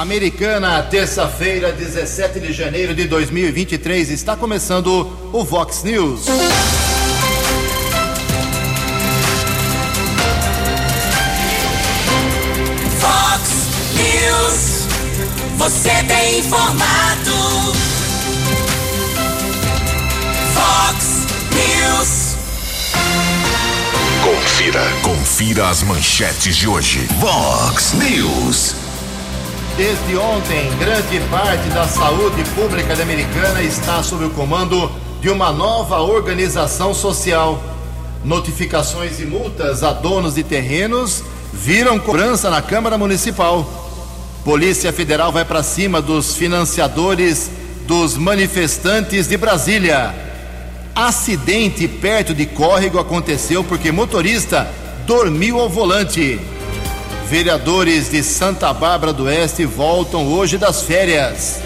Americana, terça-feira, 17 de janeiro de 2023, está começando o Vox News. Vox News, você tem informado. Vox News. Confira, confira as manchetes de hoje. Vox News. Desde ontem, grande parte da saúde pública Americana está sob o comando de uma nova organização social. Notificações e multas a donos de terrenos viram cobrança na Câmara Municipal. Polícia Federal vai para cima dos financiadores dos manifestantes de Brasília. Acidente perto de córrego aconteceu porque motorista dormiu ao volante. Vereadores de Santa Bárbara do Oeste voltam hoje das férias.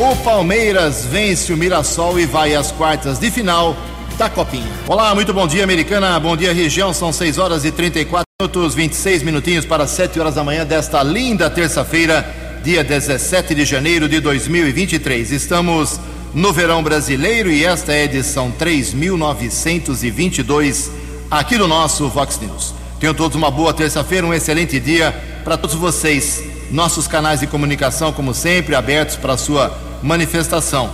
O Palmeiras vence o Mirassol e vai às quartas de final da Copinha. Olá, muito bom dia, Americana. Bom dia, região. São 6 horas e 34 minutos, 26 minutinhos para 7 horas da manhã desta linda terça-feira, dia 17 de janeiro de 2023. Estamos no verão brasileiro e esta é a edição 3922 aqui do nosso Vox News. Tenham todos uma boa terça-feira, um excelente dia para todos vocês. Nossos canais de comunicação, como sempre, abertos para a sua manifestação.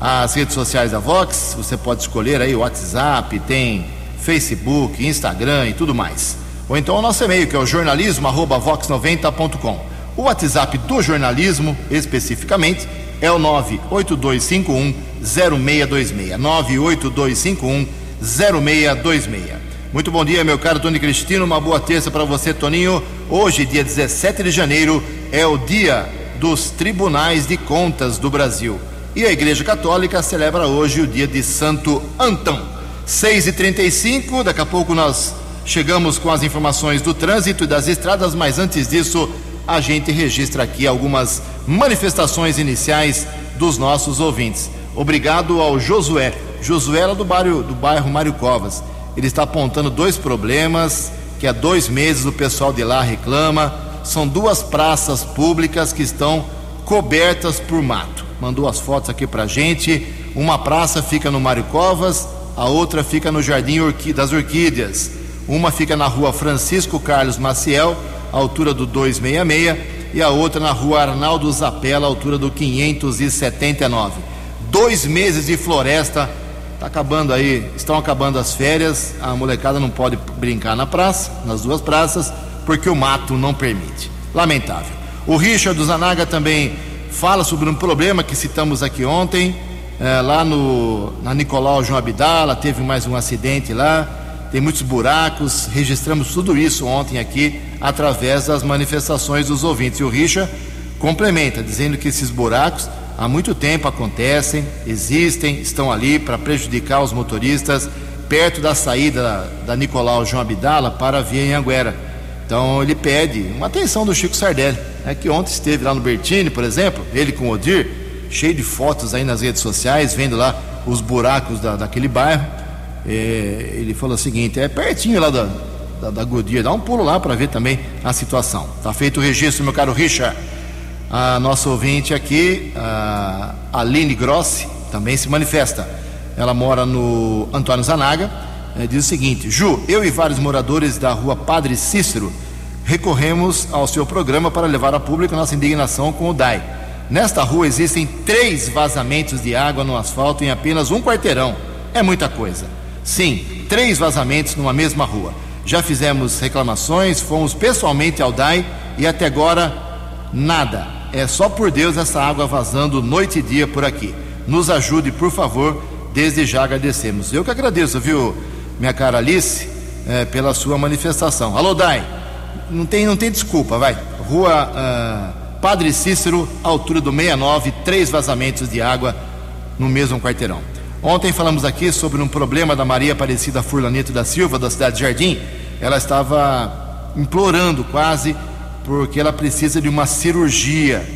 As redes sociais da Vox, você pode escolher aí o WhatsApp, tem Facebook, Instagram e tudo mais. Ou então o nosso e-mail, que é o jornalismo@vox90.com. O WhatsApp do jornalismo, especificamente, é o 98251 0626. 98251 0626. Muito bom dia, meu caro Tony Cristino. Uma boa terça para você, Toninho. Hoje, dia 17 de janeiro, é o dia dos Tribunais de Contas do Brasil. E a Igreja Católica celebra hoje o dia de Santo Antão. 6h35, daqui a pouco nós chegamos com as informações do trânsito e das estradas, mas antes disso, a gente registra aqui algumas manifestações iniciais dos nossos ouvintes. Obrigado ao Josué. Josué era do bairro, do bairro Mário Covas. Ele está apontando dois problemas que há dois meses o pessoal de lá reclama. São duas praças públicas que estão cobertas por mato. Mandou as fotos aqui pra gente. Uma praça fica no Mário Covas, a outra fica no Jardim das Orquídeas. Uma fica na rua Francisco Carlos Maciel, altura do 266, e a outra na rua Arnaldo Zapella, altura do 579. Dois meses de floresta Tá acabando aí, estão acabando as férias, a molecada não pode brincar na praça, nas duas praças, porque o mato não permite. Lamentável. O Richard do Zanaga também fala sobre um problema que citamos aqui ontem, é, lá no, na Nicolau João Abdala, teve mais um acidente lá, tem muitos buracos, registramos tudo isso ontem aqui, através das manifestações dos ouvintes. E o Richard complementa, dizendo que esses buracos há muito tempo acontecem, existem, estão ali para prejudicar os motoristas perto da saída da Nicolau João Abdala para a Via Anhanguera. Então ele pede uma atenção do Chico Sardelli, né, que ontem esteve lá no Bertini, por exemplo, ele com o Odir, cheio de fotos aí nas redes sociais, vendo lá os buracos da, daquele bairro. É, ele falou o seguinte: é pertinho lá da, da, da Goodyear, dá um pulo lá para ver também a situação. Tá feito o registro, meu caro Richard. A nossa ouvinte aqui, a Aline Grossi, também se manifesta. Ela mora no Antônio Zanaga. É, diz o seguinte: Ju, eu e vários moradores da rua Padre Cícero recorremos ao seu programa para levar a público nossa indignação com o DAI. Nesta rua existem três vazamentos de água no asfalto em apenas um quarteirão. É muita coisa. Sim, três vazamentos numa mesma rua. Já fizemos reclamações, fomos pessoalmente ao DAI e até agora nada é só por Deus essa água vazando noite e dia por aqui. Nos ajude, por favor, desde já agradecemos. Eu que agradeço, viu, minha cara Alice, é, pela sua manifestação. Alô, Dai, não tem, não tem desculpa, vai. Rua uh, Padre Cícero, altura do 69, três vazamentos de água no mesmo quarteirão. Ontem falamos aqui sobre um problema da Maria Aparecida Furlanito da Silva, da cidade de Jardim. Ela estava implorando quase porque ela precisa de uma cirurgia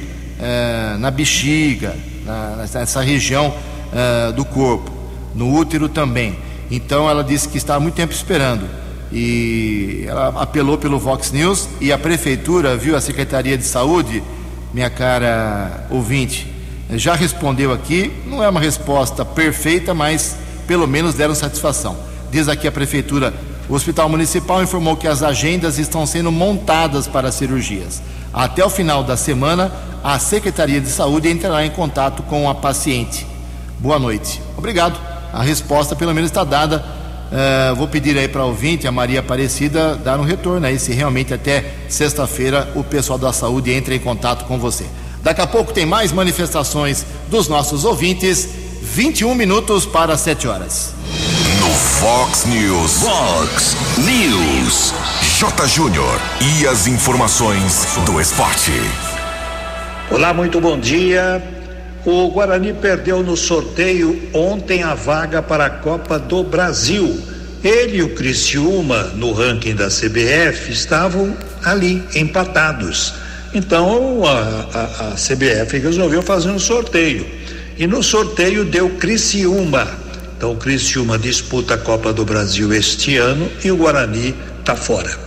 é, na bexiga, na, nessa região é, do corpo, no útero também. Então ela disse que está há muito tempo esperando e ela apelou pelo Vox News e a prefeitura viu a Secretaria de Saúde minha cara ouvinte, já respondeu aqui. Não é uma resposta perfeita, mas pelo menos deram satisfação. Diz aqui a prefeitura: o Hospital Municipal informou que as agendas estão sendo montadas para cirurgias. Até o final da semana, a Secretaria de Saúde entrará em contato com a paciente. Boa noite. Obrigado. A resposta, pelo menos, está dada. Uh, vou pedir aí para a ouvinte, a Maria Aparecida, dar um retorno aí, se realmente até sexta-feira o pessoal da saúde entra em contato com você. Daqui a pouco tem mais manifestações dos nossos ouvintes. 21 minutos para 7 horas. No Fox News. Fox News. J. Júnior. E as informações do esporte. Olá, muito bom dia. O Guarani perdeu no sorteio ontem a vaga para a Copa do Brasil. Ele e o Criciúma, no ranking da CBF, estavam ali, empatados. Então a, a, a CBF resolveu fazer um sorteio. E no sorteio deu Criciúma. Então o Criciúma disputa a Copa do Brasil este ano e o Guarani está fora.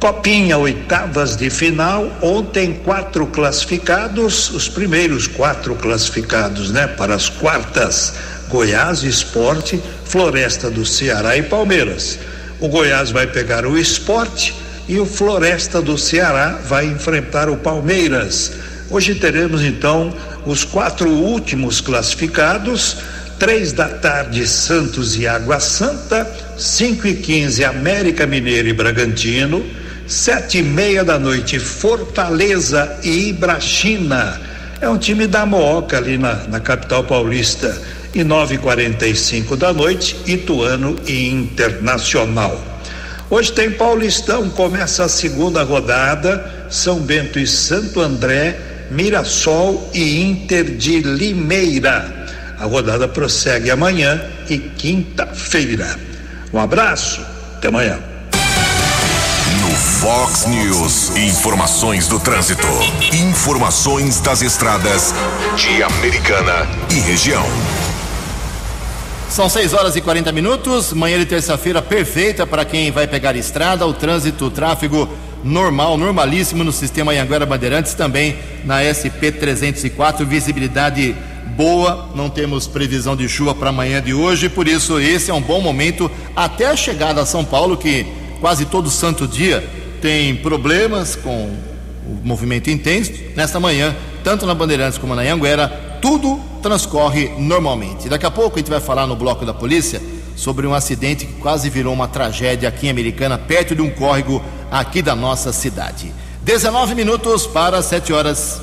Copinha, oitavas de final. Ontem, quatro classificados, os primeiros quatro classificados, né? Para as quartas: Goiás, Esporte, Floresta do Ceará e Palmeiras. O Goiás vai pegar o Esporte e o Floresta do Ceará vai enfrentar o Palmeiras. Hoje teremos então os quatro últimos classificados. Três da tarde, Santos e Água Santa. Cinco e quinze, América Mineiro e Bragantino Sete e meia da noite, Fortaleza e Ibrachina. É um time da Mooca ali na, na capital paulista. E nove e quarenta e cinco da noite, Ituano e Internacional. Hoje tem Paulistão, começa a segunda rodada, São Bento e Santo André, Mirassol e Inter de Limeira. A rodada prossegue amanhã e quinta-feira. Um abraço, até amanhã. Fox News. Informações do trânsito. Informações das estradas de Americana e região. São 6 horas e 40 minutos. Manhã de terça-feira perfeita para quem vai pegar estrada. O trânsito, o tráfego normal, normalíssimo no sistema Anhanguera Bandeirantes, também na SP 304. Visibilidade boa, não temos previsão de chuva para amanhã de hoje, por isso esse é um bom momento até a chegada a São Paulo, que quase todo santo dia tem problemas com o movimento intenso. Nesta manhã, tanto na Bandeirantes como na Anguera, tudo transcorre normalmente. Daqui a pouco a gente vai falar no bloco da polícia sobre um acidente que quase virou uma tragédia aqui em Americana, perto de um córrego aqui da nossa cidade. 19 minutos para 7 horas.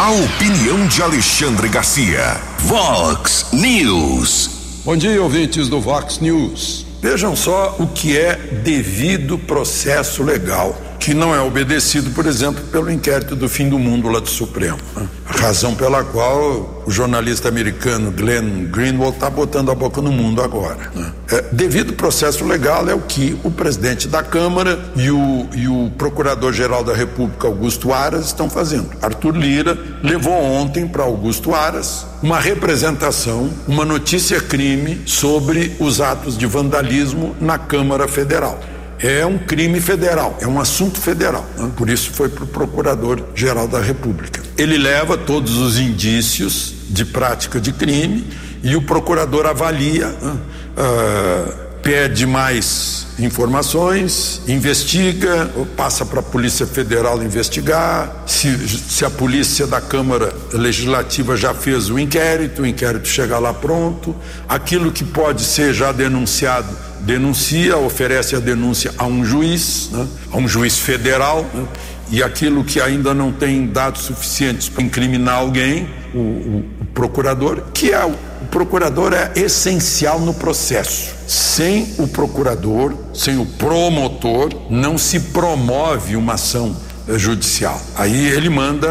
A opinião de Alexandre Garcia. Vox News. Bom dia, ouvintes do Vox News. Vejam só o que é devido processo legal, que não é obedecido, por exemplo, pelo inquérito do fim do mundo lá do Supremo. Né? Razão pela qual o jornalista americano Glenn Greenwald está botando a boca no mundo agora. Né? É, devido processo legal é o que o presidente da Câmara e o, e o procurador-geral da República, Augusto Aras, estão fazendo. Arthur Lira levou ontem para Augusto Aras uma representação, uma notícia crime sobre os atos de vandalismo na Câmara Federal é um crime federal, é um assunto federal. Né? Por isso foi para o Procurador-Geral da República. Ele leva todos os indícios de prática de crime e o procurador avalia, uh, pede mais informações, investiga, passa para a Polícia Federal investigar. Se, se a Polícia da Câmara Legislativa já fez o inquérito, o inquérito chega lá pronto. Aquilo que pode ser já denunciado, denuncia, oferece a denúncia a um juiz, né? a um juiz federal. Né? e aquilo que ainda não tem dados suficientes para incriminar alguém, o, o, o procurador, que é o, procurador é essencial no processo. Sem o procurador, sem o promotor, não se promove uma ação judicial. Aí ele manda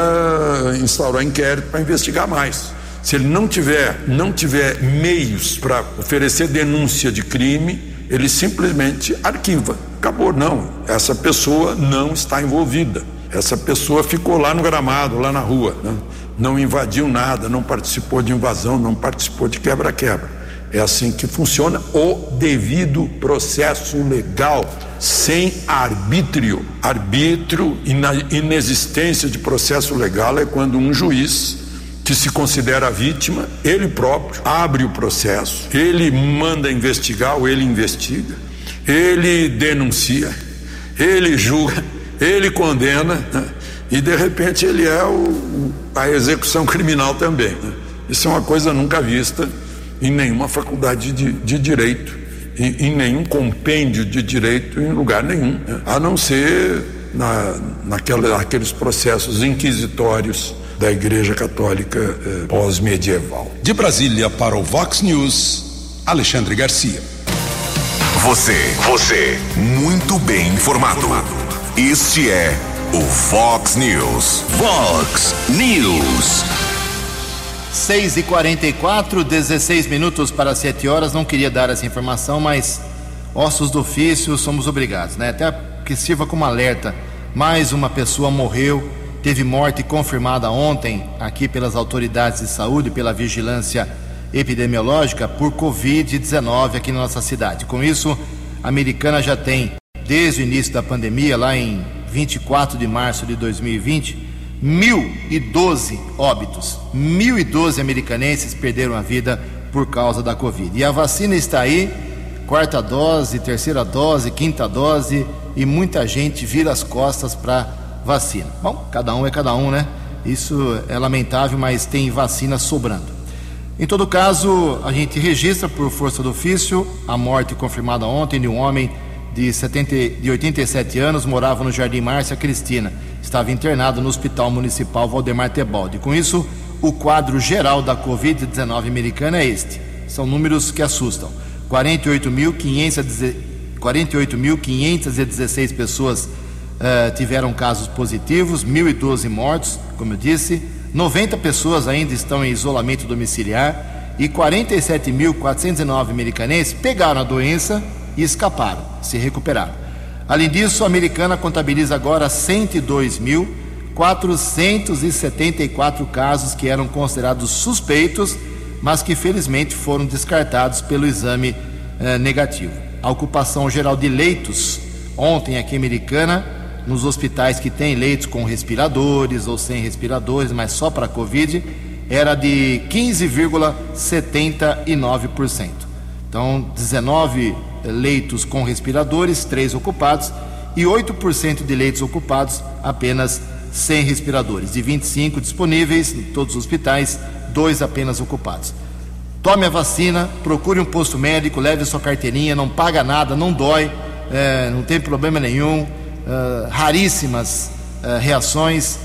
instaurar inquérito para investigar mais. Se ele não tiver, não tiver meios para oferecer denúncia de crime, ele simplesmente arquiva. Acabou, não. Essa pessoa não está envolvida. Essa pessoa ficou lá no gramado, lá na rua. Né? Não invadiu nada, não participou de invasão, não participou de quebra-quebra. É assim que funciona o devido processo legal sem arbítrio. Arbítrio e inexistência de processo legal é quando um juiz que se considera vítima, ele próprio abre o processo, ele manda investigar ou ele investiga, ele denuncia, ele julga, ele condena né? E de repente ele é o, a execução criminal também. Né? Isso é uma coisa nunca vista em nenhuma faculdade de, de direito em, em nenhum compêndio de direito em lugar nenhum, né? a não ser na, naquela, naqueles processos inquisitórios da Igreja Católica eh, pós-medieval. De Brasília para o Vox News, Alexandre Garcia. Você, você, muito bem informado. Este é o Vox News. Vox News. 6 e 44 16 minutos para 7 horas. Não queria dar essa informação, mas ossos do ofício somos obrigados, né? Até que sirva como alerta. Mais uma pessoa morreu, teve morte confirmada ontem aqui pelas autoridades de saúde, pela vigilância epidemiológica por Covid-19 aqui na nossa cidade. Com isso, a americana já tem, desde o início da pandemia, lá em 24 de março de 2020, 1.012 óbitos, 1.012 americanenses perderam a vida por causa da Covid. E a vacina está aí, quarta dose, terceira dose, quinta dose, e muita gente vira as costas para vacina. Bom, cada um é cada um, né? Isso é lamentável, mas tem vacina sobrando. Em todo caso, a gente registra por força do ofício a morte confirmada ontem de um homem de, 70, de 87 anos, morava no Jardim Márcia Cristina. Estava internado no Hospital Municipal Valdemar Tebaldi. Com isso, o quadro geral da Covid-19 americana é este. São números que assustam. 48.516 pessoas uh, tiveram casos positivos, 1.012 mortos, como eu disse. 90 pessoas ainda estão em isolamento domiciliar e 47.409 americanenses pegaram a doença e escaparam, se recuperaram. Além disso, a americana contabiliza agora 102.474 casos que eram considerados suspeitos, mas que felizmente foram descartados pelo exame eh, negativo. A ocupação geral de leitos ontem aqui americana, nos hospitais que têm leitos com respiradores ou sem respiradores, mas só para Covid, era de 15,79%. Então, 19 leitos com respiradores, três ocupados, e 8% de leitos ocupados, apenas sem respiradores. De 25 disponíveis em todos os hospitais, dois apenas ocupados. Tome a vacina, procure um posto médico, leve sua carteirinha, não paga nada, não dói, é, não tem problema nenhum, é, raríssimas é, reações.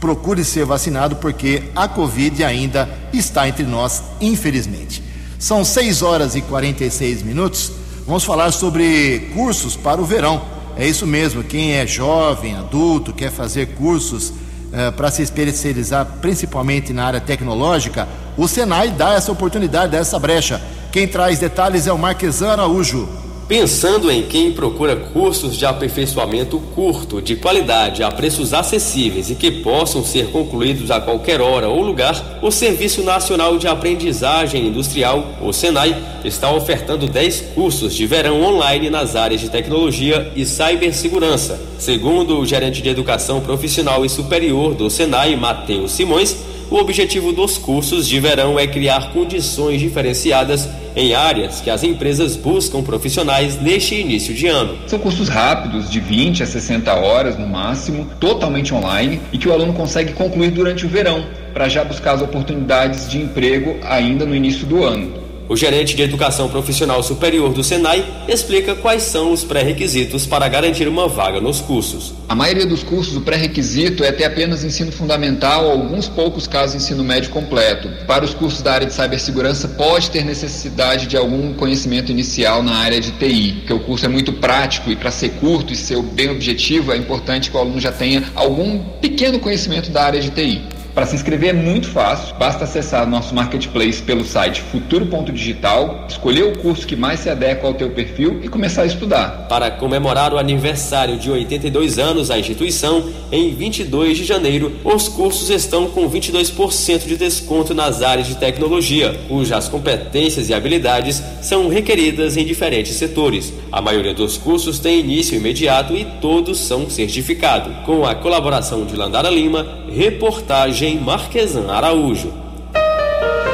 Procure ser vacinado porque a Covid ainda está entre nós, infelizmente. São 6 horas e 46 minutos. Vamos falar sobre cursos para o verão. É isso mesmo, quem é jovem, adulto, quer fazer cursos eh, para se especializar principalmente na área tecnológica, o Senai dá essa oportunidade, dá essa brecha. Quem traz detalhes é o Marquesan Araújo. Pensando em quem procura cursos de aperfeiçoamento curto, de qualidade, a preços acessíveis e que possam ser concluídos a qualquer hora ou lugar, o Serviço Nacional de Aprendizagem Industrial, o SENAI, está ofertando 10 cursos de verão online nas áreas de tecnologia e cibersegurança. Segundo o gerente de Educação Profissional e Superior do SENAI, Matheus Simões, o objetivo dos cursos de verão é criar condições diferenciadas em áreas que as empresas buscam profissionais neste início de ano. São cursos rápidos, de 20 a 60 horas no máximo, totalmente online e que o aluno consegue concluir durante o verão, para já buscar as oportunidades de emprego ainda no início do ano. O gerente de educação profissional superior do Senai explica quais são os pré-requisitos para garantir uma vaga nos cursos. A maioria dos cursos, o pré-requisito é ter apenas ensino fundamental alguns poucos casos ensino médio completo. Para os cursos da área de cibersegurança, pode ter necessidade de algum conhecimento inicial na área de TI, porque o curso é muito prático e para ser curto e ser bem objetivo, é importante que o aluno já tenha algum pequeno conhecimento da área de TI. Para se inscrever é muito fácil, basta acessar nosso marketplace pelo site futuro.digital, escolher o curso que mais se adequa ao teu perfil e começar a estudar. Para comemorar o aniversário de 82 anos da instituição, em 22 de janeiro, os cursos estão com 22% de desconto nas áreas de tecnologia, cujas competências e habilidades são requeridas em diferentes setores. A maioria dos cursos tem início imediato e todos são certificados. Com a colaboração de Landara Lima, reportagem Marquesan Araújo.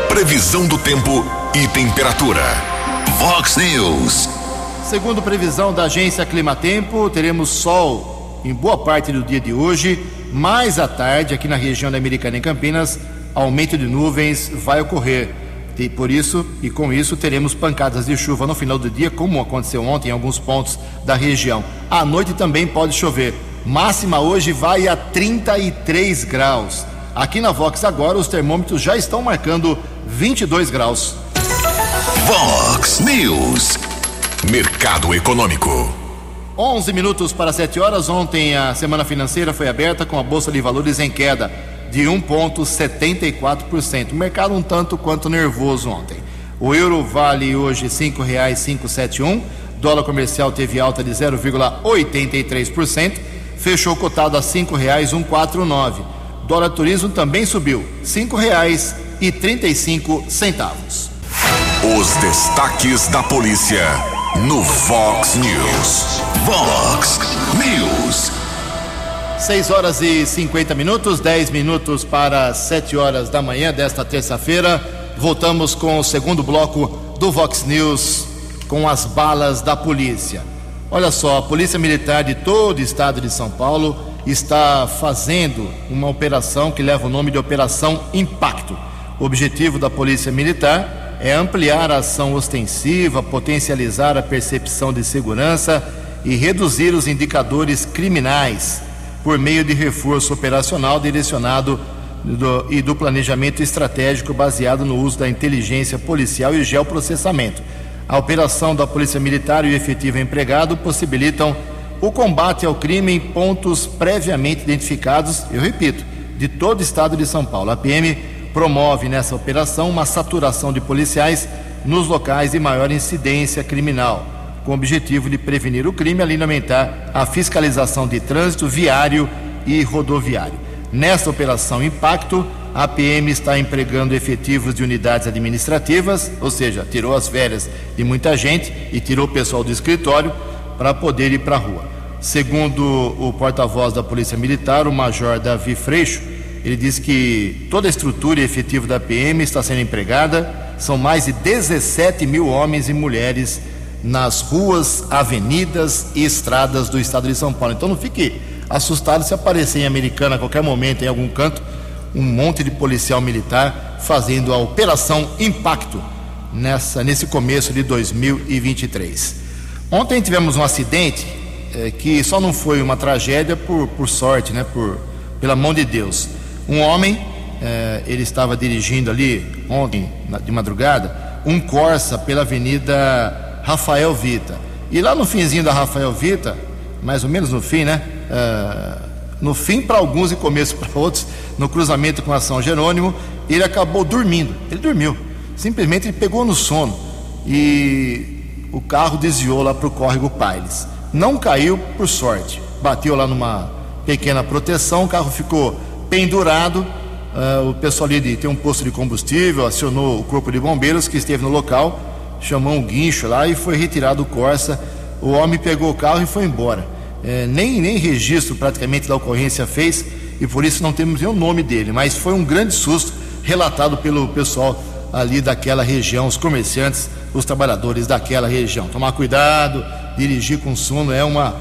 Previsão do tempo e temperatura. Vox News. Segundo previsão da agência Climatempo, teremos sol em boa parte do dia de hoje, mais à tarde aqui na região da Americana em Campinas, aumento de nuvens vai ocorrer. E por isso e com isso teremos pancadas de chuva no final do dia, como aconteceu ontem em alguns pontos da região. À noite também pode chover. Máxima hoje vai a 33 graus. Aqui na Vox agora os termômetros já estão marcando 22 graus. Vox News. Mercado Econômico. 11 minutos para 7 horas. Ontem a semana financeira foi aberta com a Bolsa de Valores em queda de 1,74%. O mercado um tanto quanto nervoso ontem. O euro vale hoje R$ 5,571. Dólar comercial teve alta de 0,83%. Fechou cotado a R$ 5,149. Dólar turismo também subiu, R$ 5,35 centavos. Os destaques da polícia no Vox News. Vox News. 6 horas e 50 minutos, 10 minutos para 7 horas da manhã desta terça-feira. Voltamos com o segundo bloco do Vox News com as balas da polícia. Olha só, a Polícia Militar de todo o estado de São Paulo está fazendo uma operação que leva o nome de Operação Impacto. O objetivo da Polícia Militar é ampliar a ação ostensiva, potencializar a percepção de segurança e reduzir os indicadores criminais por meio de reforço operacional direcionado do, e do planejamento estratégico baseado no uso da inteligência policial e geoprocessamento. A operação da Polícia Militar e o efetivo empregado possibilitam o combate ao crime em pontos previamente identificados, eu repito, de todo o estado de São Paulo. A PM promove nessa operação uma saturação de policiais nos locais de maior incidência criminal, com o objetivo de prevenir o crime, além de aumentar a fiscalização de trânsito viário e rodoviário. Nesta operação Impacto, a PM está empregando efetivos de unidades administrativas, ou seja, tirou as férias de muita gente e tirou o pessoal do escritório para poder ir para a rua. Segundo o porta-voz da Polícia Militar, o Major Davi Freixo, ele diz que toda a estrutura e efetivo da PM está sendo empregada, são mais de 17 mil homens e mulheres nas ruas, avenidas e estradas do estado de São Paulo. Então não fique assustado se aparecer em Americana a qualquer momento, em algum canto, um monte de policial militar fazendo a operação Impacto nessa, nesse começo de 2023. Ontem tivemos um acidente eh, que só não foi uma tragédia por, por sorte, né? Por, pela mão de Deus. Um homem, eh, ele estava dirigindo ali ontem na, de madrugada um Corsa pela Avenida Rafael Vita. E lá no finzinho da Rafael Vita, mais ou menos no fim, né? Eh, no fim para alguns e começo para outros, no cruzamento com a São Jerônimo, ele acabou dormindo. Ele dormiu. Simplesmente ele pegou no sono e o carro desviou lá para o córrego Pailes. Não caiu por sorte. Bateu lá numa pequena proteção, o carro ficou pendurado. Uh, o pessoal ali tem um posto de combustível, acionou o corpo de bombeiros que esteve no local, chamou um guincho lá e foi retirado o Corsa. O homem pegou o carro e foi embora. É, nem, nem registro praticamente da ocorrência fez e por isso não temos nem o nome dele, mas foi um grande susto relatado pelo pessoal ali daquela região, os comerciantes, os trabalhadores daquela região. Tomar cuidado, dirigir com sono é uma,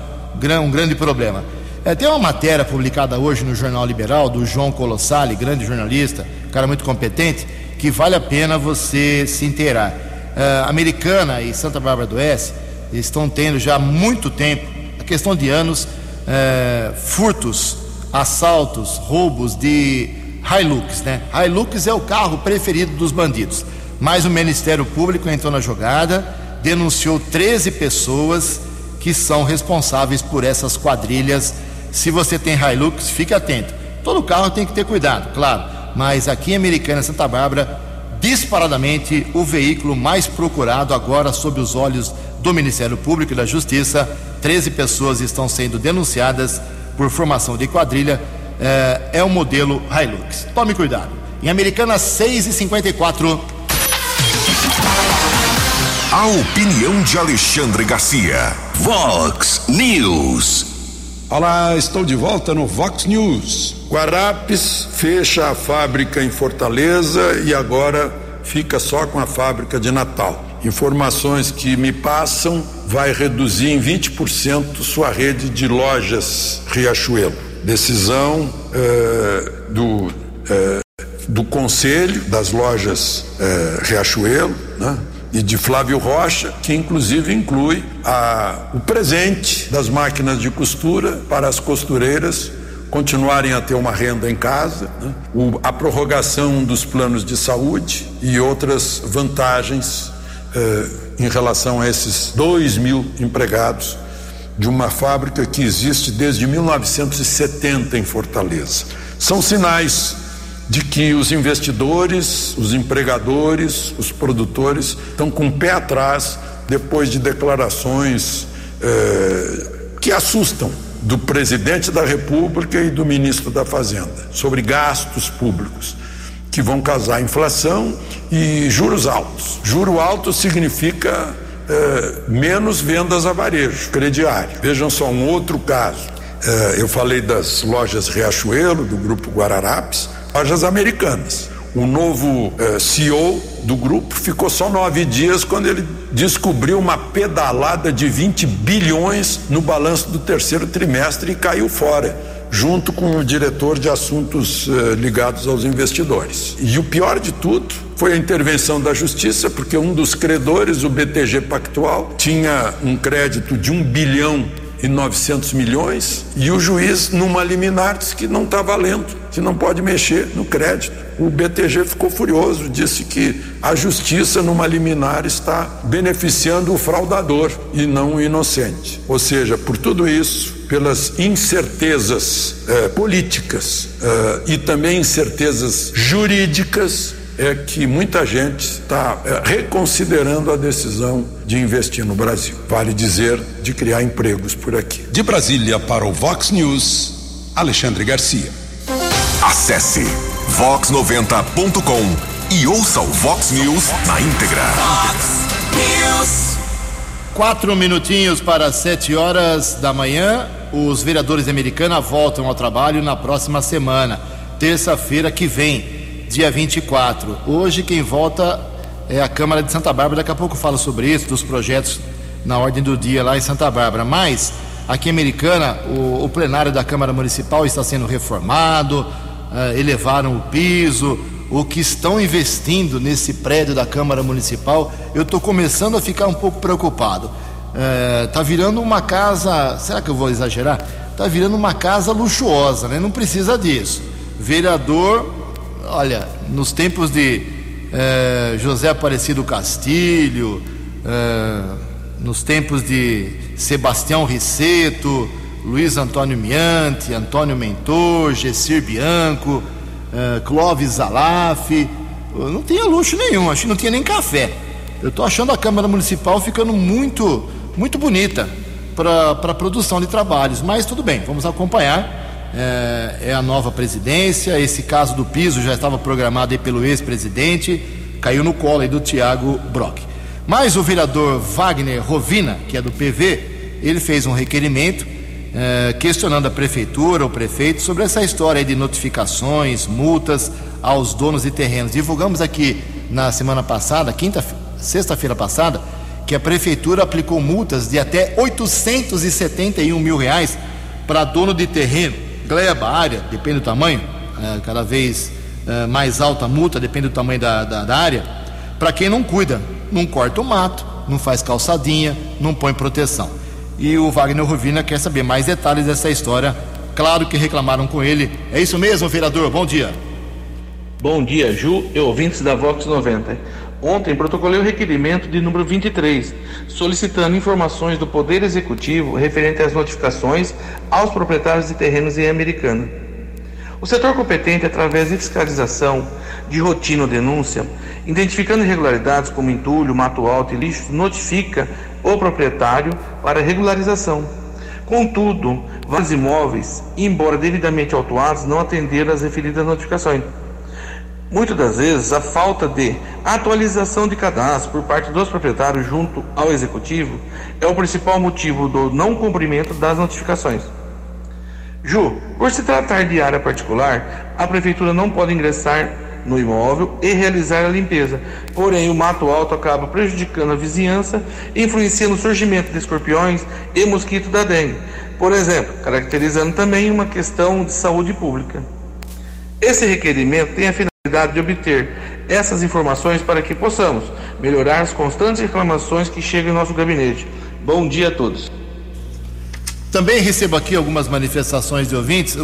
um grande problema. É, tem uma matéria publicada hoje no Jornal Liberal do João Colossali, grande jornalista, cara muito competente, que vale a pena você se inteirar. É, Americana e Santa Bárbara do Oeste estão tendo já há muito tempo a questão de anos, é, furtos, assaltos, roubos de Hilux, né? Hilux é o carro preferido dos bandidos. Mas o Ministério Público entrou na jogada, denunciou 13 pessoas que são responsáveis por essas quadrilhas. Se você tem Hilux, fique atento. Todo carro tem que ter cuidado, claro, mas aqui em Americana, Santa Bárbara, disparadamente o veículo mais procurado agora sob os olhos do Ministério Público e da Justiça. 13 pessoas estão sendo denunciadas por formação de quadrilha. É, é o modelo Hilux. Tome cuidado. Em Americana 6 e 54. A opinião de Alexandre Garcia. Vox News. Olá, estou de volta no Vox News. Guarapes fecha a fábrica em Fortaleza e agora fica só com a fábrica de Natal. Informações que me passam vai reduzir em 20% sua rede de lojas Riachuelo. Decisão eh, do, eh, do Conselho das Lojas eh, Riachuelo, né? e de Flávio Rocha, que inclusive inclui a, o presente das máquinas de costura para as costureiras continuarem a ter uma renda em casa, né? o, a prorrogação dos planos de saúde e outras vantagens em relação a esses dois mil empregados de uma fábrica que existe desde 1970 em Fortaleza. São sinais de que os investidores, os empregadores, os produtores estão com o pé atrás depois de declarações eh, que assustam do presidente da República e do ministro da Fazenda sobre gastos públicos que vão causar inflação e juros altos. Juro alto significa eh, menos vendas a varejo, crediário. Vejam só um outro caso. Eh, eu falei das lojas Riachuelo, do grupo Guararapes lojas americanas. O novo eh, CEO do grupo ficou só nove dias quando ele descobriu uma pedalada de 20 bilhões no balanço do terceiro trimestre e caiu fora, junto com o diretor de assuntos eh, ligados aos investidores. E o pior de tudo foi a intervenção da justiça, porque um dos credores, o BTG Pactual, tinha um crédito de um bilhão e 900 milhões e o juiz, numa liminar, disse que não está valendo, que não pode mexer no crédito. O BTG ficou furioso, disse que a justiça, numa liminar, está beneficiando o fraudador e não o inocente. Ou seja, por tudo isso, pelas incertezas eh, políticas eh, e também incertezas jurídicas, é que muita gente está é, reconsiderando a decisão de investir no Brasil. Vale dizer, de criar empregos por aqui. De Brasília para o Vox News, Alexandre Garcia. Acesse vox90.com e ouça o Vox News na íntegra. Vox News. Quatro minutinhos para sete horas da manhã. Os vereadores de Americana voltam ao trabalho na próxima semana, terça-feira que vem dia 24. Hoje quem volta é a Câmara de Santa Bárbara. Daqui a pouco falo sobre isso, dos projetos na ordem do dia lá em Santa Bárbara. Mas aqui em Americana, o, o plenário da Câmara Municipal está sendo reformado, uh, elevaram o piso. O que estão investindo nesse prédio da Câmara Municipal, eu estou começando a ficar um pouco preocupado. Está uh, virando uma casa, será que eu vou exagerar? Está virando uma casa luxuosa, né? Não precisa disso. Vereador olha, nos tempos de eh, José Aparecido Castilho, eh, nos tempos de Sebastião Riceto, Luiz Antônio Miante, Antônio Mentor, Gessir Bianco, eh, Clóvis Zalaf, não tinha luxo nenhum, acho que não tinha nem café. Eu estou achando a Câmara Municipal ficando muito, muito bonita para a produção de trabalhos, mas tudo bem, vamos acompanhar é, é, a nova presidência. Esse caso do piso já estava programado pelo ex-presidente, caiu no colo do Tiago Brock. Mas o vereador Wagner Rovina, que é do PV, ele fez um requerimento é, questionando a prefeitura, o prefeito, sobre essa história de notificações, multas aos donos de terrenos. Divulgamos aqui na semana passada, quinta, sexta-feira passada, que a prefeitura aplicou multas de até 871 mil reais para dono de terreno gleba, área, depende do tamanho, é, cada vez é, mais alta a multa, depende do tamanho da, da, da área, para quem não cuida, não corta o mato, não faz calçadinha, não põe proteção. E o Wagner Rovina quer saber mais detalhes dessa história. Claro que reclamaram com ele. É isso mesmo, vereador? Bom dia. Bom dia, Ju e ouvintes da Vox 90. Ontem protocolei o requerimento de número 23, solicitando informações do Poder Executivo referente às notificações aos proprietários de terrenos em Americana. O setor competente, através de fiscalização, de rotina ou denúncia, identificando irregularidades como entulho, mato alto e lixo, notifica o proprietário para regularização. Contudo, vários imóveis, embora devidamente autuados, não atenderam às referidas notificações. Muitas das vezes, a falta de atualização de cadastro por parte dos proprietários junto ao executivo é o principal motivo do não cumprimento das notificações. Ju, por se tratar de área particular, a prefeitura não pode ingressar no imóvel e realizar a limpeza. Porém, o mato alto acaba prejudicando a vizinhança, influenciando o surgimento de escorpiões e mosquitos da dengue, por exemplo, caracterizando também uma questão de saúde pública. Esse requerimento tem a finalidade de obter essas informações para que possamos melhorar as constantes reclamações que chegam em nosso gabinete. Bom dia a todos. Também recebo aqui algumas manifestações de ouvintes,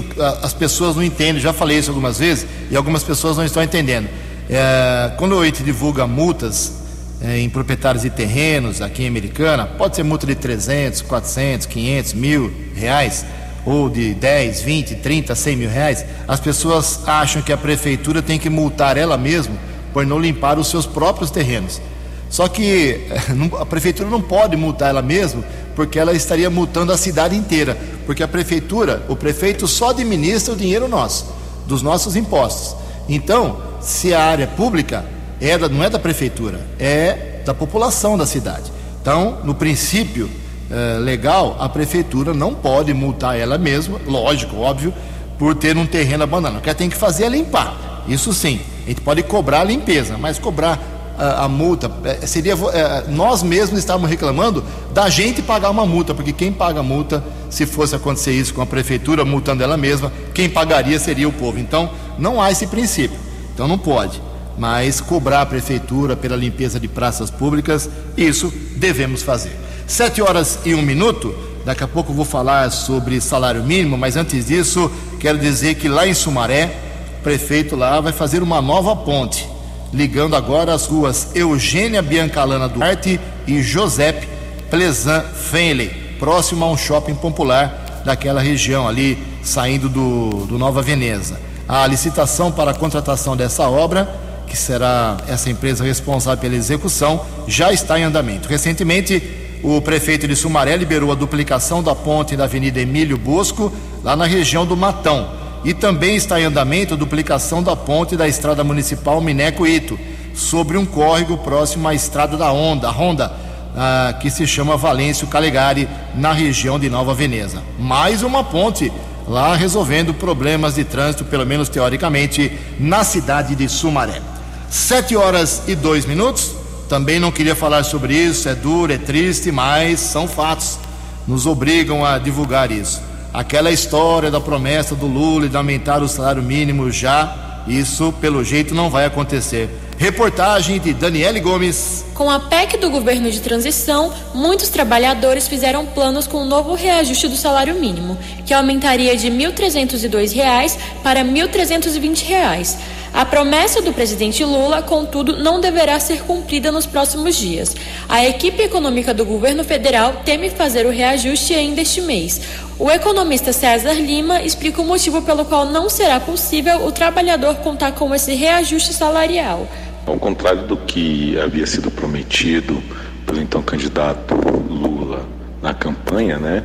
as pessoas não entendem, já falei isso algumas vezes, e algumas pessoas não estão entendendo. É, quando a gente divulga multas é, em proprietários de terrenos aqui em Americana, pode ser multa de 300, 400, 500, mil reais, ou de 10, 20, 30, 100 mil reais, as pessoas acham que a prefeitura tem que multar ela mesma por não limpar os seus próprios terrenos. Só que a prefeitura não pode multar ela mesma porque ela estaria multando a cidade inteira, porque a prefeitura, o prefeito só administra o dinheiro nosso, dos nossos impostos. Então, se a área pública é da, não é da prefeitura, é da população da cidade. Então, no princípio eh, legal, a prefeitura não pode multar ela mesma, lógico, óbvio, por ter um terreno abandonado. O que ela tem que fazer é limpar. Isso sim, a gente pode cobrar a limpeza, mas cobrar a, a multa, é, seria nós mesmos estávamos reclamando da gente pagar uma multa, porque quem paga a multa, se fosse acontecer isso com a prefeitura multando ela mesma, quem pagaria seria o povo. Então, não há esse princípio. Então não pode. Mas cobrar a prefeitura pela limpeza de praças públicas, isso devemos fazer. Sete horas e um minuto. Daqui a pouco eu vou falar sobre salário mínimo, mas antes disso, quero dizer que lá em Sumaré, o prefeito lá vai fazer uma nova ponte ligando agora as ruas Eugênia Biancalana Duarte e Josep Plezan Fenley, próximo a um shopping popular daquela região ali, saindo do, do Nova Veneza. A licitação para a contratação dessa obra, que será essa empresa responsável pela execução, já está em andamento. Recentemente, o prefeito de Sumaré liberou a duplicação da ponte da Avenida Emílio Bosco, lá na região do Matão e também está em andamento a duplicação da ponte da estrada municipal Mineco-Ito, sobre um córrego próximo à estrada da Honda, Honda ah, que se chama Valêncio Calegari, na região de Nova Veneza. Mais uma ponte lá resolvendo problemas de trânsito, pelo menos teoricamente, na cidade de Sumaré. Sete horas e dois minutos. Também não queria falar sobre isso, é duro, é triste, mas são fatos. Nos obrigam a divulgar isso. Aquela história da promessa do Lula de aumentar o salário mínimo já, isso pelo jeito não vai acontecer. Reportagem de Daniele Gomes. Com a PEC do governo de transição, muitos trabalhadores fizeram planos com o um novo reajuste do salário mínimo, que aumentaria de R$ 1.302 para R$ 1.320. A promessa do presidente Lula, contudo, não deverá ser cumprida nos próximos dias. A equipe econômica do governo federal teme fazer o reajuste ainda este mês. O economista César Lima explica o motivo pelo qual não será possível o trabalhador contar com esse reajuste salarial. Ao contrário do que havia sido prometido pelo então candidato Lula na campanha, né?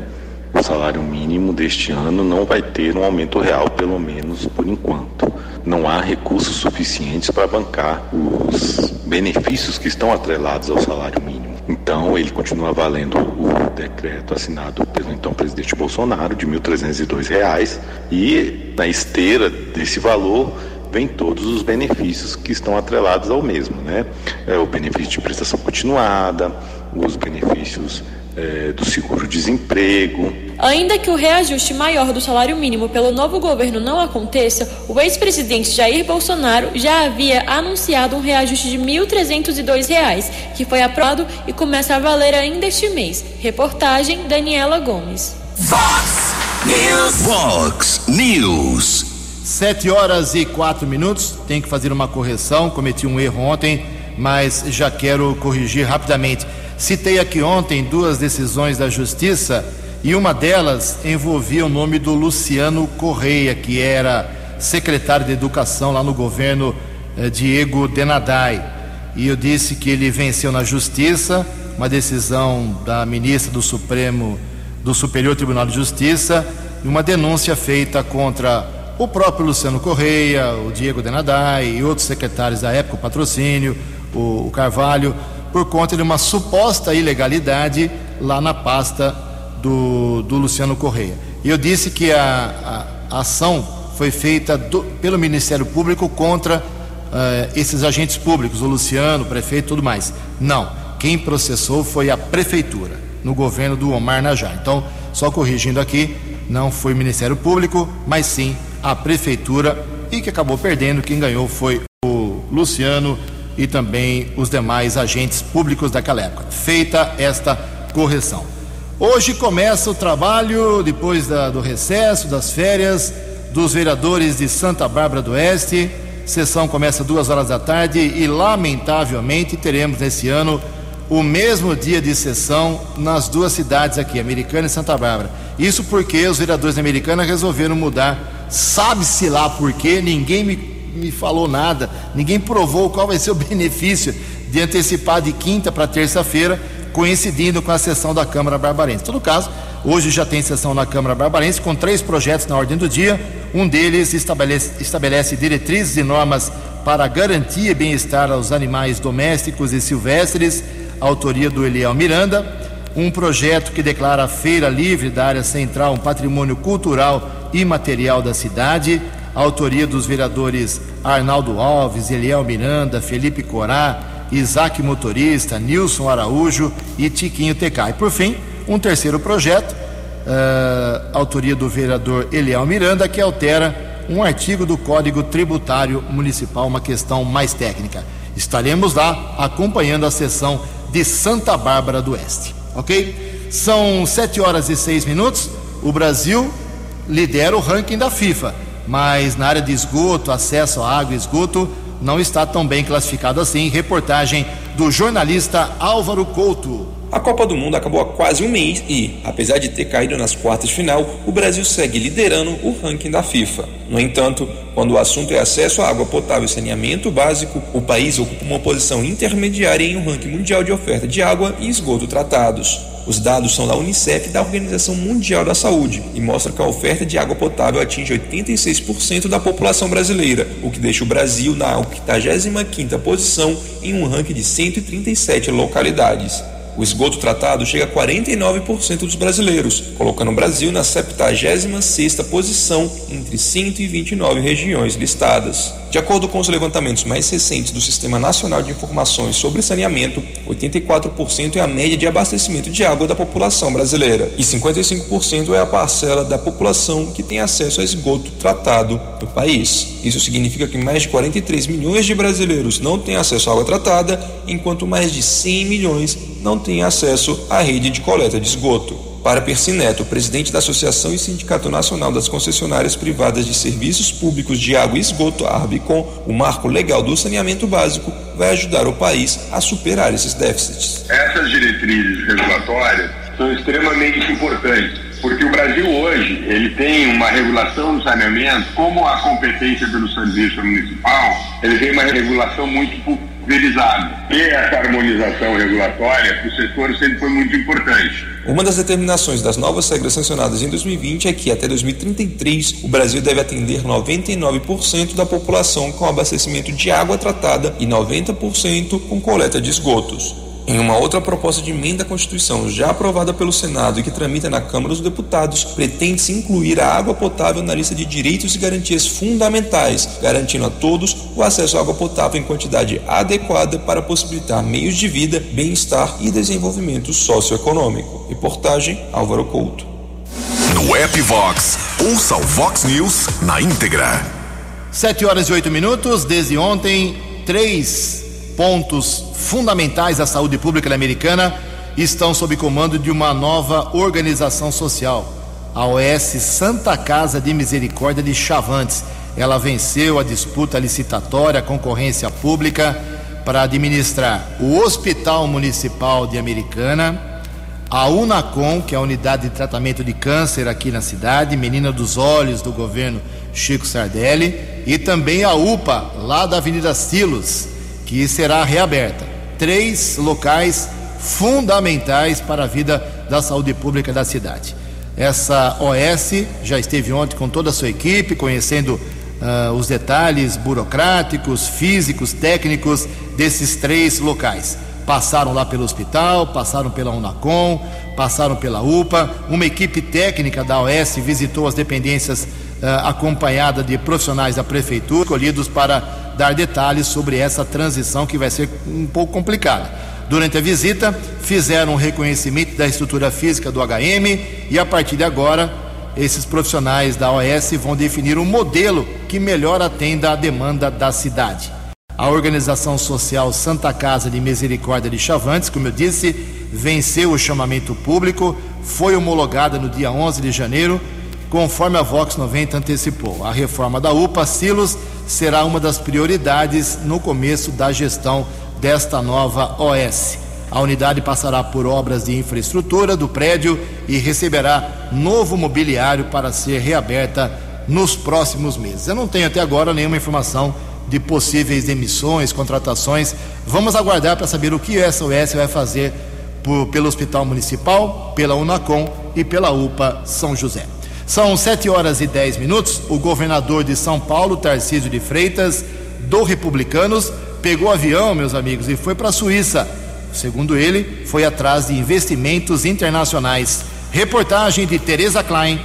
O salário mínimo deste ano não vai ter um aumento real, pelo menos por enquanto não há recursos suficientes para bancar os benefícios que estão atrelados ao salário mínimo. Então, ele continua valendo o decreto assinado pelo então presidente Bolsonaro de R$ 1.302 e na esteira desse valor vem todos os benefícios que estão atrelados ao mesmo, né? É o benefício de prestação continuada, os benefícios é, do seguro-desemprego. Ainda que o reajuste maior do salário mínimo pelo novo governo não aconteça, o ex-presidente Jair Bolsonaro já havia anunciado um reajuste de R$ 1.302, que foi aprovado e começa a valer ainda este mês. Reportagem Daniela Gomes. Fox News. Fox News. Sete horas e quatro minutos. Tem que fazer uma correção. Cometi um erro ontem, mas já quero corrigir rapidamente. Citei aqui ontem duas decisões da Justiça e uma delas envolvia o nome do Luciano Correia, que era secretário de Educação lá no governo eh, Diego Denadai. E eu disse que ele venceu na justiça uma decisão da ministra do Supremo do Superior Tribunal de Justiça e uma denúncia feita contra o próprio Luciano Correia, o Diego Denadai e outros secretários da época, o patrocínio, o, o Carvalho, por conta de uma suposta ilegalidade lá na pasta do, do Luciano Correia. E eu disse que a, a, a ação foi feita do, pelo Ministério Público contra uh, esses agentes públicos, o Luciano, o prefeito e tudo mais. Não, quem processou foi a prefeitura, no governo do Omar Najar. Então, só corrigindo aqui, não foi o Ministério Público, mas sim a prefeitura e que acabou perdendo. Quem ganhou foi o Luciano e também os demais agentes públicos daquela época. Feita esta correção. Hoje começa o trabalho, depois da, do recesso, das férias, dos vereadores de Santa Bárbara do Oeste. Sessão começa duas horas da tarde e, lamentavelmente, teremos nesse ano o mesmo dia de sessão nas duas cidades aqui, Americana e Santa Bárbara. Isso porque os vereadores da Americana resolveram mudar, sabe-se lá por quê, ninguém me, me falou nada, ninguém provou qual vai ser o benefício de antecipar de quinta para terça-feira, coincidindo com a sessão da Câmara Barbarense. Em todo caso, hoje já tem sessão na Câmara Barbarense com três projetos na ordem do dia. Um deles estabelece, estabelece diretrizes e normas para garantir e bem-estar aos animais domésticos e silvestres autoria do Eliel Miranda, um projeto que declara a Feira Livre da área central um patrimônio cultural e material da cidade, autoria dos vereadores Arnaldo Alves, Eliel Miranda, Felipe Corá, Isaac Motorista, Nilson Araújo e Tiquinho Tecai. Por fim, um terceiro projeto, uh, autoria do vereador Eliel Miranda, que altera um artigo do Código Tributário Municipal, uma questão mais técnica. Estaremos lá acompanhando a sessão de Santa Bárbara do Oeste. Ok? São sete horas e seis minutos. O Brasil lidera o ranking da FIFA, mas na área de esgoto, acesso à água e esgoto, não está tão bem classificado assim. Reportagem do jornalista Álvaro Couto. A Copa do Mundo acabou há quase um mês e, apesar de ter caído nas quartas de final, o Brasil segue liderando o ranking da FIFA. No entanto, quando o assunto é acesso à água potável e saneamento básico, o país ocupa uma posição intermediária em um ranking mundial de oferta de água e esgoto tratados. Os dados são da Unicef e da Organização Mundial da Saúde e mostram que a oferta de água potável atinge 86% da população brasileira, o que deixa o Brasil na 85ª posição em um ranking de 137 localidades. O esgoto tratado chega a 49% dos brasileiros, colocando o Brasil na 76ª posição entre 129 regiões listadas. De acordo com os levantamentos mais recentes do Sistema Nacional de Informações sobre Saneamento, 84% é a média de abastecimento de água da população brasileira e 55% é a parcela da população que tem acesso a esgoto tratado no país. Isso significa que mais de 43 milhões de brasileiros não têm acesso à água tratada, enquanto mais de 100 milhões não têm acesso à rede de coleta de esgoto. Para Persineto, presidente da Associação e Sindicato Nacional das Concessionárias Privadas de Serviços Públicos de Água e Esgoto, Arbicom, o marco legal do saneamento básico vai ajudar o país a superar esses déficits. Essas diretrizes regulatórias são extremamente importantes porque o Brasil hoje ele tem uma regulação do saneamento, como a competência pelo serviço municipal, ele tem uma regulação muito pulverizada. E essa harmonização regulatória para o setor sempre foi muito importante. Uma das determinações das novas regras sancionadas em 2020 é que até 2033 o Brasil deve atender 99% da população com abastecimento de água tratada e 90% com coleta de esgotos. Em uma outra proposta de emenda à Constituição já aprovada pelo Senado e que tramita na Câmara dos Deputados, pretende-se incluir a água potável na lista de direitos e garantias fundamentais, garantindo a todos o acesso à água potável em quantidade adequada para possibilitar meios de vida, bem-estar e desenvolvimento socioeconômico. Reportagem Álvaro Couto. No app Vox, ouça o Vox News na íntegra. Sete horas e oito minutos, desde ontem, três pontos fundamentais da saúde pública americana estão sob comando de uma nova organização social, a OS Santa Casa de Misericórdia de Chavantes. Ela venceu a disputa licitatória, a concorrência pública para administrar o Hospital Municipal de Americana, a Unacom, que é a unidade de tratamento de câncer aqui na cidade, Menina dos Olhos do governo Chico Sardelli, e também a UPA, lá da Avenida Silos, que será reaberta. Três locais fundamentais para a vida da saúde pública da cidade. Essa OS já esteve ontem com toda a sua equipe, conhecendo uh, os detalhes burocráticos, físicos, técnicos desses três locais. Passaram lá pelo hospital, passaram pela Unacom, passaram pela UPA. Uma equipe técnica da OS visitou as dependências uh, acompanhada de profissionais da prefeitura, escolhidos para dar detalhes sobre essa transição que vai ser um pouco complicada. Durante a visita, fizeram um reconhecimento da estrutura física do HM e a partir de agora, esses profissionais da OS vão definir um modelo que melhor atenda à demanda da cidade. A organização social Santa Casa de Misericórdia de Chavantes, como eu disse, venceu o chamamento público, foi homologada no dia 11 de janeiro, conforme a Vox 90 antecipou. A reforma da UPA Silos será uma das prioridades no começo da gestão desta nova OS. A unidade passará por obras de infraestrutura do prédio e receberá novo mobiliário para ser reaberta nos próximos meses. Eu não tenho até agora nenhuma informação de possíveis demissões, contratações. Vamos aguardar para saber o que essa OS vai fazer por, pelo Hospital Municipal, pela Unacom e pela UPA São José. São 7 horas e 10 minutos. O governador de São Paulo, Tarcísio de Freitas, do Republicanos, pegou avião, meus amigos, e foi para a Suíça. Segundo ele, foi atrás de investimentos internacionais. Reportagem de Tereza Klein.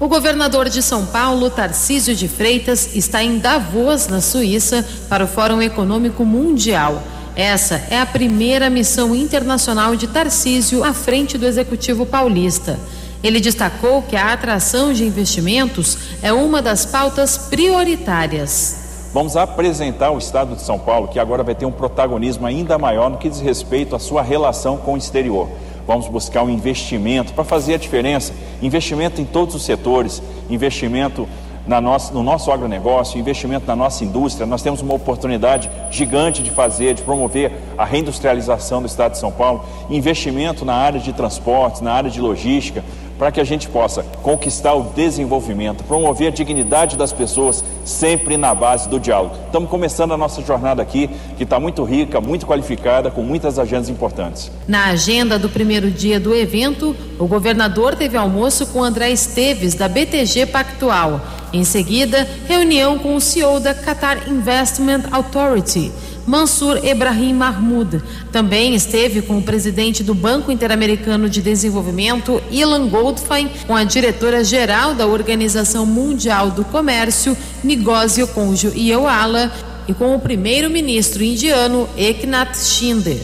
O governador de São Paulo, Tarcísio de Freitas, está em Davos, na Suíça, para o Fórum Econômico Mundial. Essa é a primeira missão internacional de Tarcísio à frente do Executivo Paulista. Ele destacou que a atração de investimentos é uma das pautas prioritárias. Vamos apresentar o Estado de São Paulo, que agora vai ter um protagonismo ainda maior no que diz respeito à sua relação com o exterior. Vamos buscar um investimento para fazer a diferença investimento em todos os setores, investimento na nossa, no nosso agronegócio, investimento na nossa indústria. Nós temos uma oportunidade gigante de fazer, de promover a reindustrialização do Estado de São Paulo, investimento na área de transportes, na área de logística para que a gente possa conquistar o desenvolvimento, promover a dignidade das pessoas, sempre na base do diálogo. Estamos começando a nossa jornada aqui, que está muito rica, muito qualificada, com muitas agendas importantes. Na agenda do primeiro dia do evento, o governador teve almoço com André Esteves, da BTG Pactual. Em seguida, reunião com o CEO da Qatar Investment Authority. Mansur Ebrahim Mahmoud. Também esteve com o presidente do Banco Interamericano de Desenvolvimento, Ilan Goldfein, com a diretora-geral da Organização Mundial do Comércio, Nigósio Conjo Ioala, e com o primeiro-ministro indiano, Eknath Shinde.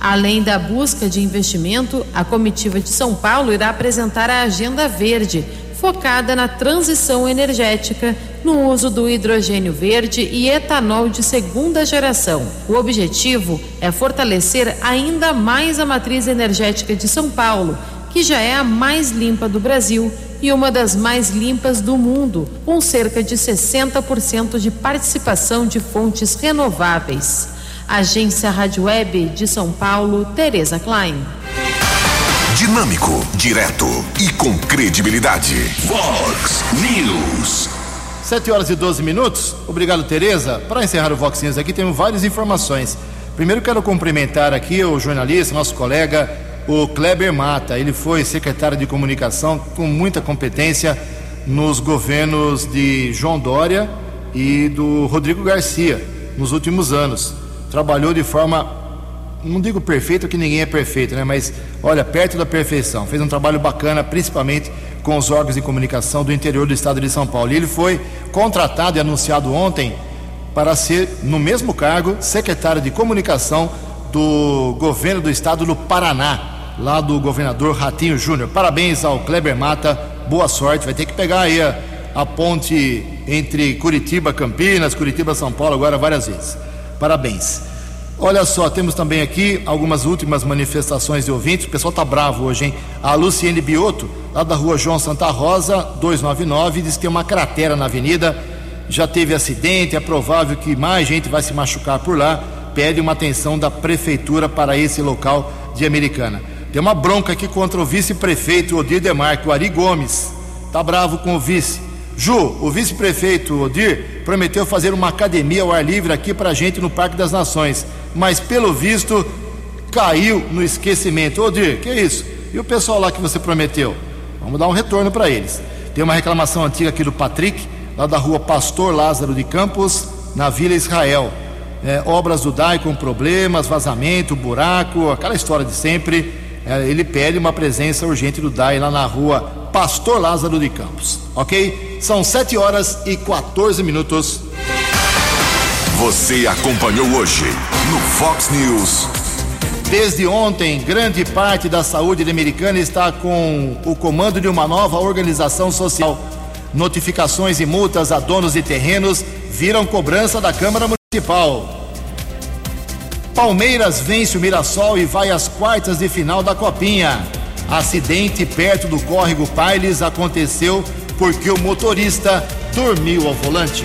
Além da busca de investimento, a comitiva de São Paulo irá apresentar a Agenda Verde, focada na transição energética, no uso do hidrogênio verde e etanol de segunda geração. O objetivo é fortalecer ainda mais a matriz energética de São Paulo, que já é a mais limpa do Brasil e uma das mais limpas do mundo, com cerca de 60% de participação de fontes renováveis. Agência Rádio Web de São Paulo, Tereza Klein. Dinâmico, direto e com credibilidade. Vox News. 7 horas e 12 minutos. Obrigado, Tereza. Para encerrar o Vox News aqui, temos várias informações. Primeiro, quero cumprimentar aqui o jornalista, nosso colega, o Kleber Mata. Ele foi secretário de comunicação com muita competência nos governos de João Dória e do Rodrigo Garcia nos últimos anos. Trabalhou de forma não digo perfeito, que ninguém é perfeito, né? Mas olha, perto da perfeição. Fez um trabalho bacana, principalmente com os órgãos de comunicação do interior do estado de São Paulo. E ele foi contratado e anunciado ontem para ser, no mesmo cargo, secretário de comunicação do governo do estado do Paraná, lá do governador Ratinho Júnior. Parabéns ao Kleber Mata, boa sorte. Vai ter que pegar aí a, a ponte entre Curitiba, Campinas, Curitiba, São Paulo, agora várias vezes. Parabéns. Olha só, temos também aqui algumas últimas manifestações de ouvintes. O pessoal tá bravo hoje, hein? A Luciene Bioto, lá da rua João Santa Rosa, 299, diz que tem uma cratera na avenida. Já teve acidente, é provável que mais gente vai se machucar por lá. Pede uma atenção da prefeitura para esse local de Americana. Tem uma bronca aqui contra o vice-prefeito Odir Demarque, o Ari Gomes. Tá bravo com o vice. Ju, o vice-prefeito Odir prometeu fazer uma academia ao ar livre aqui pra gente no Parque das Nações, mas pelo visto caiu no esquecimento. Odir, que isso? E o pessoal lá que você prometeu? Vamos dar um retorno para eles. Tem uma reclamação antiga aqui do Patrick, lá da rua Pastor Lázaro de Campos, na Vila Israel. É, obras do DAI com problemas, vazamento, buraco, aquela história de sempre. É, ele pede uma presença urgente do DAI lá na rua Pastor Lázaro de Campos. Ok? São 7 horas e 14 minutos. Você acompanhou hoje no Fox News. Desde ontem, grande parte da saúde americana está com o comando de uma nova organização social. Notificações e multas a donos de terrenos viram cobrança da Câmara Municipal. Palmeiras vence o Mirassol e vai às quartas de final da Copinha. Acidente perto do córrego Pailes aconteceu porque o motorista dormiu ao volante.